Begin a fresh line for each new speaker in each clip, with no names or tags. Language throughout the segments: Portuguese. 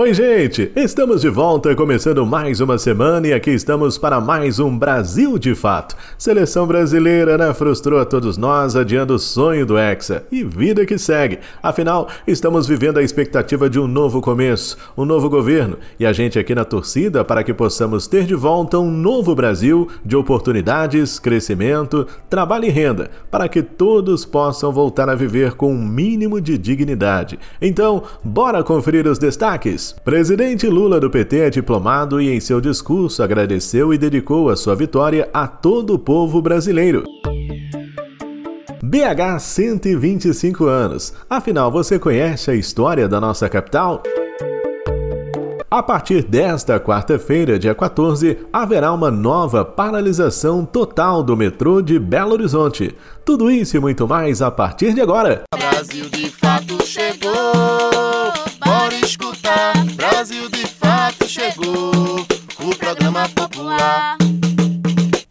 Oi, gente! Estamos de volta, começando mais uma semana e aqui estamos para mais um Brasil de Fato. Seleção brasileira, né? Frustrou a todos nós, adiando o sonho do Hexa. E vida que segue. Afinal, estamos vivendo a expectativa de um novo começo, um novo governo e a gente aqui na torcida para que possamos ter de volta um novo Brasil de oportunidades, crescimento, trabalho e renda, para que todos possam voltar a viver com um mínimo de dignidade. Então, bora conferir os destaques? Presidente Lula do PT é diplomado e em seu discurso agradeceu e dedicou a sua vitória a todo o povo brasileiro. BH 125 anos. Afinal, você conhece a história da nossa capital? A partir desta quarta-feira, dia 14, haverá uma nova paralisação total do metrô de Belo Horizonte. Tudo isso e muito mais a partir de agora.
Brasil de fato chegou, chegou, o programa popular.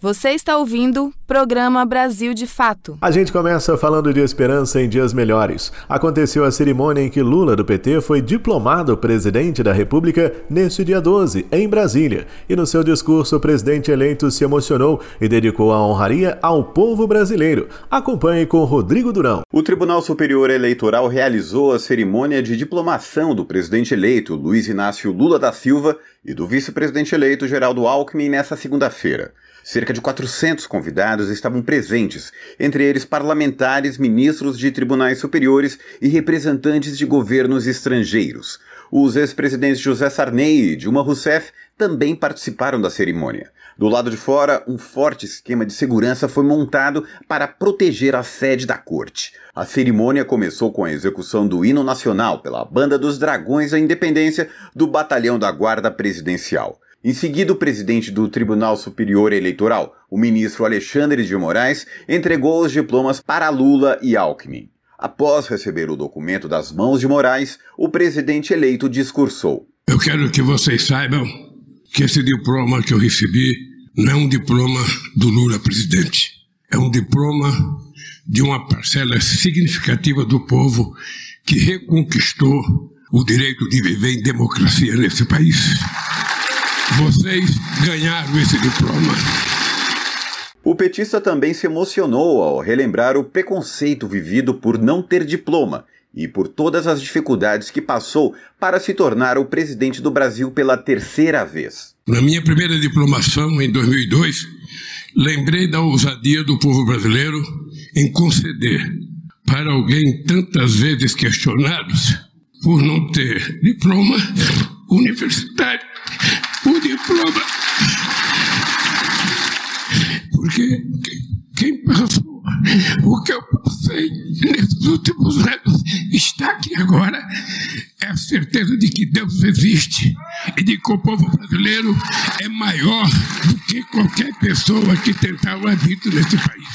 Você está ouvindo Programa Brasil de Fato.
A gente começa falando de esperança em dias melhores. Aconteceu a cerimônia em que Lula do PT foi diplomado presidente da República neste dia 12, em Brasília. E no seu discurso, o presidente eleito se emocionou e dedicou a honraria ao povo brasileiro. Acompanhe com Rodrigo Durão.
O Tribunal Superior Eleitoral realizou a cerimônia de diplomação do presidente eleito Luiz Inácio Lula da Silva e do vice-presidente eleito Geraldo Alckmin nesta segunda-feira. Cerca de 400 convidados estavam presentes, entre eles parlamentares, ministros de tribunais superiores e representantes de governos estrangeiros. Os ex-presidentes José Sarney e Dilma Rousseff também participaram da cerimônia. Do lado de fora, um forte esquema de segurança foi montado para proteger a sede da corte. A cerimônia começou com a execução do hino nacional pela Banda dos Dragões da Independência do Batalhão da Guarda Presidencial. Em seguida, o presidente do Tribunal Superior Eleitoral, o ministro Alexandre de Moraes, entregou os diplomas para Lula e Alckmin. Após receber o documento das mãos de Moraes, o presidente eleito discursou.
Eu quero que vocês saibam que esse diploma que eu recebi não é um diploma do Lula presidente. É um diploma de uma parcela significativa do povo que reconquistou o direito de viver em democracia nesse país. Vocês ganharam esse diploma.
O petista também se emocionou ao relembrar o preconceito vivido por não ter diploma e por todas as dificuldades que passou para se tornar o presidente do Brasil pela terceira vez.
Na minha primeira diplomação, em 2002, lembrei da ousadia do povo brasileiro em conceder para alguém tantas vezes questionado por não ter diploma universitário o diploma. Porque quem passou o que eu passei nesses últimos anos está aqui agora é a certeza de que Deus existe e de que o povo brasileiro é maior do que qualquer pessoa que tentar o habito nesse país.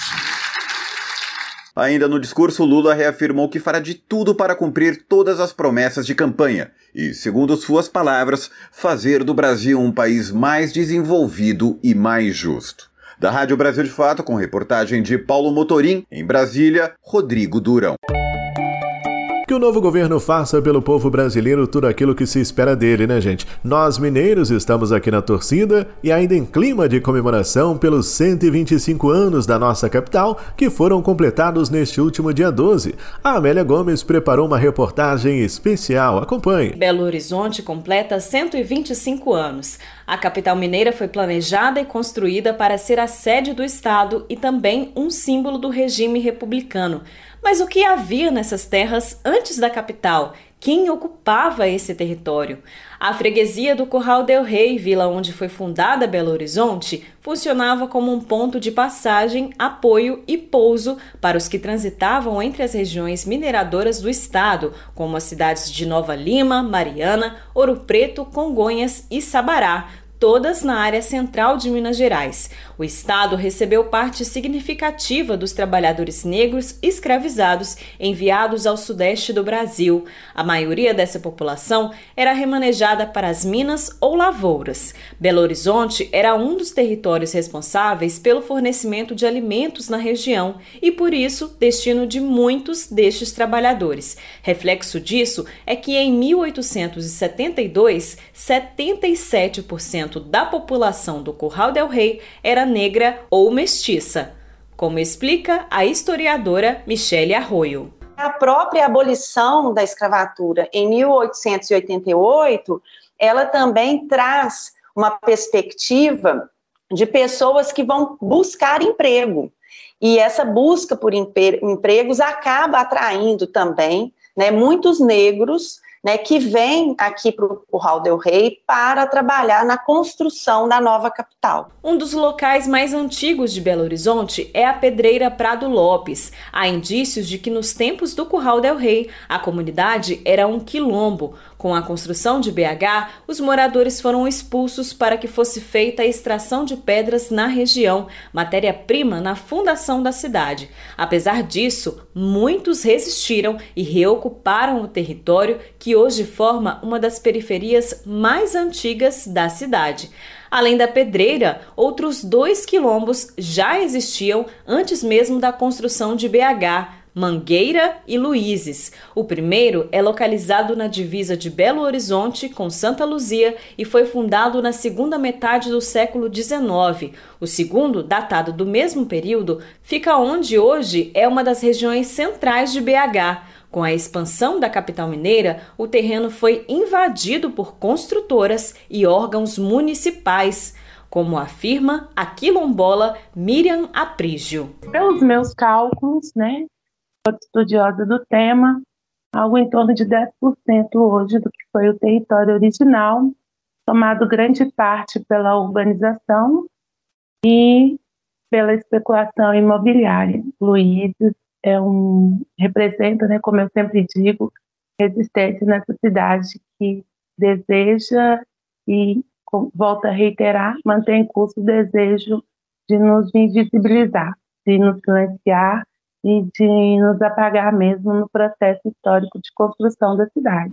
Ainda no discurso, Lula reafirmou que fará de tudo para cumprir todas as promessas de campanha e, segundo suas palavras, fazer do Brasil um país mais desenvolvido e mais justo. Da Rádio Brasil de Fato, com reportagem de Paulo Motorim, em Brasília, Rodrigo Durão.
Que o novo governo faça pelo povo brasileiro tudo aquilo que se espera dele, né, gente? Nós mineiros estamos aqui na torcida e ainda em clima de comemoração pelos 125 anos da nossa capital, que foram completados neste último dia 12. A Amélia Gomes preparou uma reportagem especial. Acompanhe.
Belo Horizonte completa 125 anos. A capital mineira foi planejada e construída para ser a sede do Estado e também um símbolo do regime republicano. Mas o que havia nessas terras antes da capital? Quem ocupava esse território? A freguesia do Corral del Rei, vila onde foi fundada Belo Horizonte, funcionava como um ponto de passagem, apoio e pouso para os que transitavam entre as regiões mineradoras do estado, como as cidades de Nova Lima, Mariana, Ouro Preto, Congonhas e Sabará, todas na área central de Minas Gerais. O estado recebeu parte significativa dos trabalhadores negros escravizados enviados ao sudeste do Brasil. A maioria dessa população era remanejada para as minas ou lavouras. Belo Horizonte era um dos territórios responsáveis pelo fornecimento de alimentos na região e, por isso, destino de muitos destes trabalhadores. Reflexo disso é que em 1872, 77% da população do Curral del Rei era negra ou mestiça, como explica a historiadora Michele Arroio.
A própria abolição da escravatura em 1888, ela também traz uma perspectiva de pessoas que vão buscar emprego. E essa busca por empregos acaba atraindo também né, muitos negros né, que vem aqui para o Curral del Rei para trabalhar na construção da nova capital.
Um dos locais mais antigos de Belo Horizonte é a Pedreira Prado Lopes. Há indícios de que nos tempos do Curral del Rei, a comunidade era um quilombo, com a construção de BH, os moradores foram expulsos para que fosse feita a extração de pedras na região, matéria-prima na fundação da cidade. Apesar disso, muitos resistiram e reocuparam o território que hoje forma uma das periferias mais antigas da cidade. Além da pedreira, outros dois quilombos já existiam antes mesmo da construção de BH, Mangueira e Luizes. O primeiro é localizado na divisa de Belo Horizonte com Santa Luzia e foi fundado na segunda metade do século XIX. O segundo, datado do mesmo período, fica onde hoje é uma das regiões centrais de BH. Com a expansão da capital mineira, o terreno foi invadido por construtoras e órgãos municipais como afirma a quilombola Miriam Aprígio.
Pelos meus cálculos, né, estudiosa do tema, algo em torno de 10% hoje do que foi o território original, tomado grande parte pela urbanização e pela especulação imobiliária. Luiz é um representa, né, como eu sempre digo, resistência nessa cidade que deseja e volta a reiterar, mantém curso o desejo de nos invisibilizar, de nos silenciar e de nos apagar mesmo no processo histórico de construção da cidade.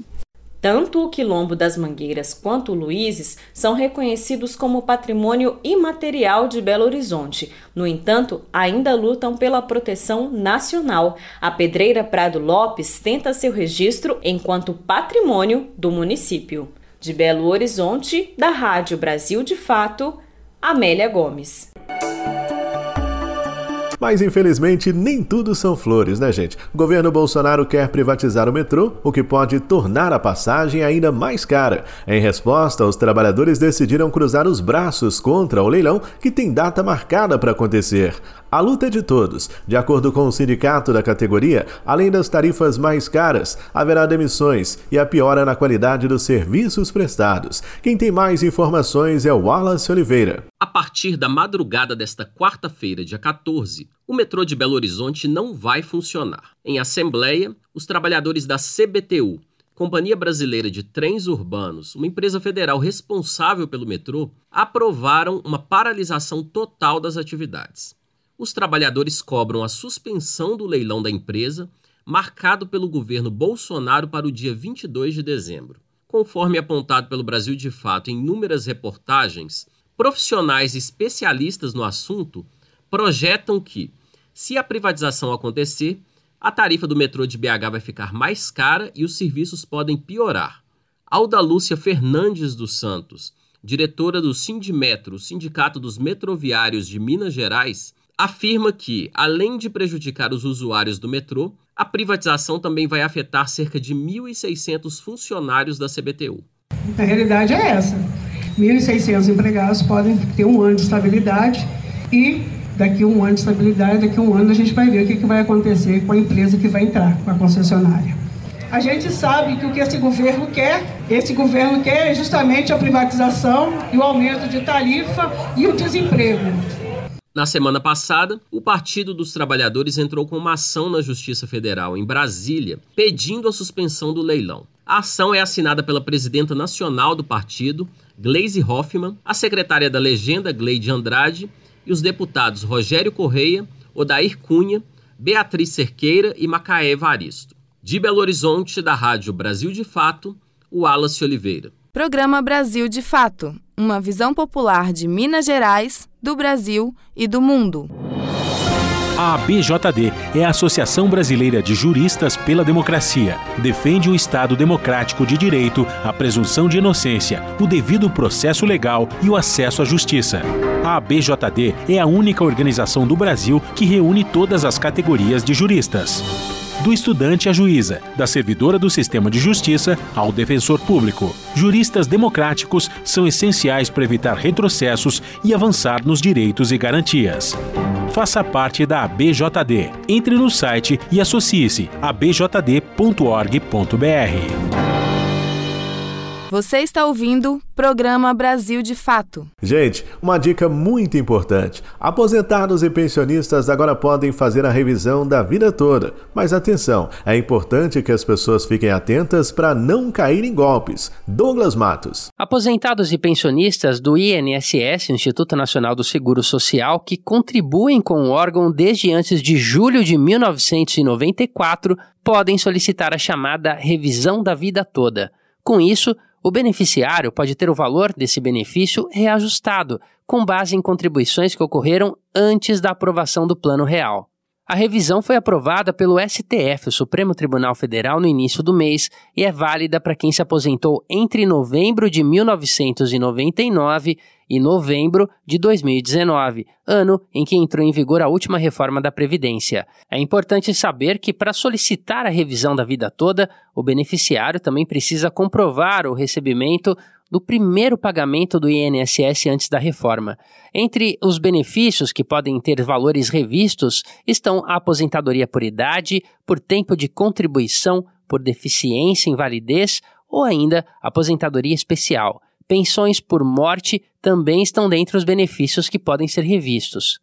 Tanto o Quilombo das Mangueiras quanto o Luizes são reconhecidos como patrimônio imaterial de Belo Horizonte. No entanto, ainda lutam pela proteção nacional. A Pedreira Prado Lopes tenta seu registro enquanto patrimônio do município. De Belo Horizonte, da Rádio Brasil de Fato, Amélia Gomes.
Mas infelizmente nem tudo são flores, né, gente? O governo Bolsonaro quer privatizar o metrô, o que pode tornar a passagem ainda mais cara. Em resposta, os trabalhadores decidiram cruzar os braços contra o leilão que tem data marcada para acontecer. A luta é de todos. De acordo com o sindicato da categoria, além das tarifas mais caras, haverá demissões e a piora na qualidade dos serviços prestados. Quem tem mais informações é o Wallace Oliveira.
A partir da madrugada desta quarta-feira, dia 14, o metrô de Belo Horizonte não vai funcionar. Em assembleia, os trabalhadores da CBTU, Companhia Brasileira de Trens Urbanos, uma empresa federal responsável pelo metrô, aprovaram uma paralisação total das atividades os trabalhadores cobram a suspensão do leilão da empresa, marcado pelo governo Bolsonaro para o dia 22 de dezembro. Conforme apontado pelo Brasil de Fato em inúmeras reportagens, profissionais especialistas no assunto projetam que, se a privatização acontecer, a tarifa do metrô de BH vai ficar mais cara e os serviços podem piorar. Alda Lúcia Fernandes dos Santos, diretora do Sindimetro, Sindicato dos Metroviários de Minas Gerais, afirma que, além de prejudicar os usuários do metrô, a privatização também vai afetar cerca de 1.600 funcionários da CBTU.
A realidade é essa: 1.600 empregados podem ter um ano de estabilidade e daqui um ano de estabilidade, daqui um ano a gente vai ver o que, vai acontecer com a empresa que vai entrar, com a concessionária. A gente sabe que o que esse governo quer, esse governo quer justamente a privatização e o aumento de tarifa e o desemprego.
Na semana passada, o Partido dos Trabalhadores entrou com uma ação na Justiça Federal em Brasília pedindo a suspensão do leilão. A ação é assinada pela presidenta nacional do partido, Gleise Hoffmann, a secretária da Legenda, Gleide Andrade, e os deputados Rogério Correia, Odair Cunha, Beatriz Cerqueira e Macaé Varisto. De Belo Horizonte, da Rádio Brasil de Fato, o Wallace Oliveira.
Programa Brasil de Fato uma visão popular de Minas Gerais, do Brasil e do mundo.
A ABJD é a Associação Brasileira de Juristas pela Democracia. Defende o Estado democrático de direito, a presunção de inocência, o devido processo legal e o acesso à justiça. A ABJD é a única organização do Brasil que reúne todas as categorias de juristas do estudante à juíza, da servidora do sistema de justiça ao defensor público. Juristas democráticos são essenciais para evitar retrocessos e avançar nos direitos e garantias. Faça parte da ABJD. Entre no site e associe-se a bjd.org.br.
Você está ouvindo Programa Brasil de Fato.
Gente, uma dica muito importante: aposentados e pensionistas agora podem fazer a revisão da vida toda. Mas atenção, é importante que as pessoas fiquem atentas para não cair em golpes. Douglas Matos.
Aposentados e pensionistas do INSS, Instituto Nacional do Seguro Social, que contribuem com o órgão desde antes de julho de 1994, podem solicitar a chamada revisão da vida toda. Com isso, o beneficiário pode ter o valor desse benefício reajustado, com base em contribuições que ocorreram antes da aprovação do Plano Real. A revisão foi aprovada pelo STF, o Supremo Tribunal Federal, no início do mês e é válida para quem se aposentou entre novembro de 1999 e novembro de 2019, ano em que entrou em vigor a última reforma da Previdência. É importante saber que, para solicitar a revisão da vida toda, o beneficiário também precisa comprovar o recebimento do primeiro pagamento do INSS antes da reforma. Entre os benefícios que podem ter valores revistos estão a aposentadoria por idade, por tempo de contribuição, por deficiência, invalidez ou ainda aposentadoria especial. Pensões por morte também estão dentre os benefícios que podem ser revistos.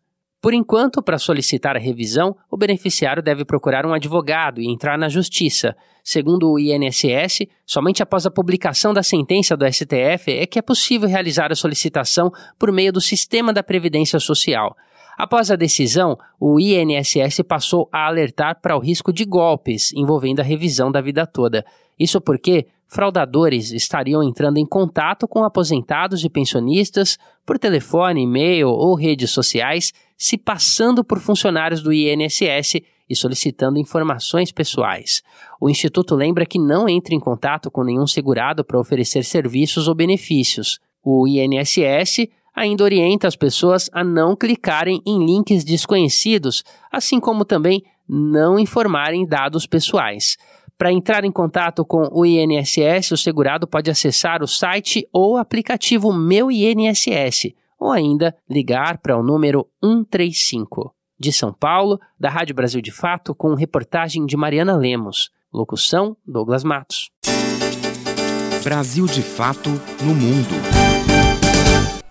Por enquanto, para solicitar a revisão, o beneficiário deve procurar um advogado e entrar na justiça. Segundo o INSS, somente após a publicação da sentença do STF é que é possível realizar a solicitação por meio do sistema da Previdência Social. Após a decisão, o INSS passou a alertar para o risco de golpes envolvendo a revisão da vida toda. Isso porque fraudadores estariam entrando em contato com aposentados e pensionistas por telefone, e-mail ou redes sociais, se passando por funcionários do INSS e solicitando informações pessoais. O Instituto lembra que não entra em contato com nenhum segurado para oferecer serviços ou benefícios. O INSS ainda orienta as pessoas a não clicarem em links desconhecidos, assim como também não informarem dados pessoais. Para entrar em contato com o INSS, o segurado pode acessar o site ou aplicativo Meu INSS, ou ainda ligar para o número 135. De São Paulo, da Rádio Brasil de Fato, com reportagem de Mariana Lemos. Locução: Douglas Matos.
Brasil de Fato no Mundo.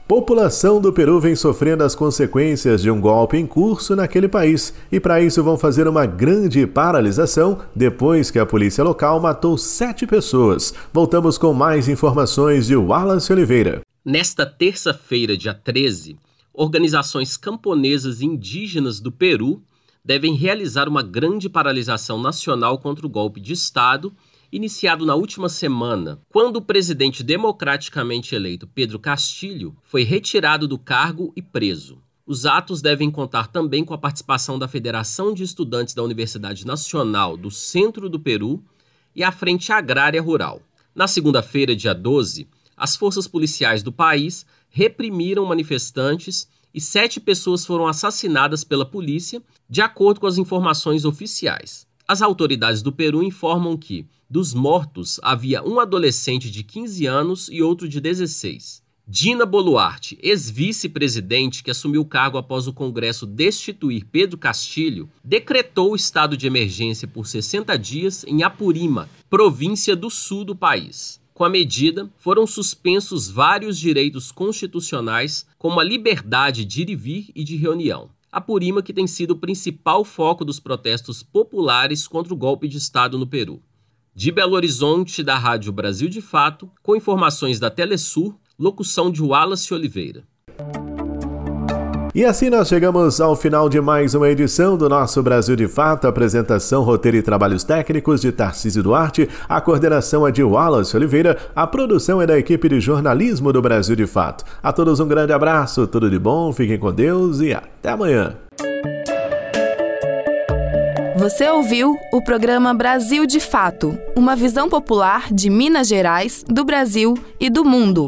População do Peru vem sofrendo as consequências de um golpe em curso naquele país e, para isso, vão fazer uma grande paralisação depois que a polícia local matou sete pessoas. Voltamos com mais informações de Wallace Oliveira.
Nesta terça-feira, dia 13, organizações camponesas indígenas do Peru devem realizar uma grande paralisação nacional contra o golpe de Estado iniciado na última semana, quando o presidente democraticamente eleito Pedro Castilho foi retirado do cargo e preso. Os atos devem contar também com a participação da Federação de Estudantes da Universidade Nacional do Centro do Peru e a Frente Agrária Rural. Na segunda-feira, dia 12, as forças policiais do país reprimiram manifestantes e sete pessoas foram assassinadas pela polícia, de acordo com as informações oficiais. As autoridades do Peru informam que, dos mortos, havia um adolescente de 15 anos e outro de 16. Dina Boluarte, ex-vice-presidente que assumiu o cargo após o Congresso destituir Pedro Castilho, decretou o estado de emergência por 60 dias em Apurima, província do sul do país. Com a medida, foram suspensos vários direitos constitucionais, como a liberdade de ir e vir e de reunião. Apurima, que tem sido o principal foco dos protestos populares contra o golpe de Estado no Peru. De Belo Horizonte, da Rádio Brasil de Fato, com informações da Telesur, Locução de Wallace Oliveira.
E assim nós chegamos ao final de mais uma edição do nosso Brasil de Fato. Apresentação, roteiro e trabalhos técnicos de Tarcísio Duarte. A coordenação é de Wallace Oliveira. A produção é da equipe de jornalismo do Brasil de Fato. A todos um grande abraço, tudo de bom, fiquem com Deus e até amanhã.
Você ouviu o programa Brasil de Fato, uma visão popular de Minas Gerais, do Brasil e do mundo.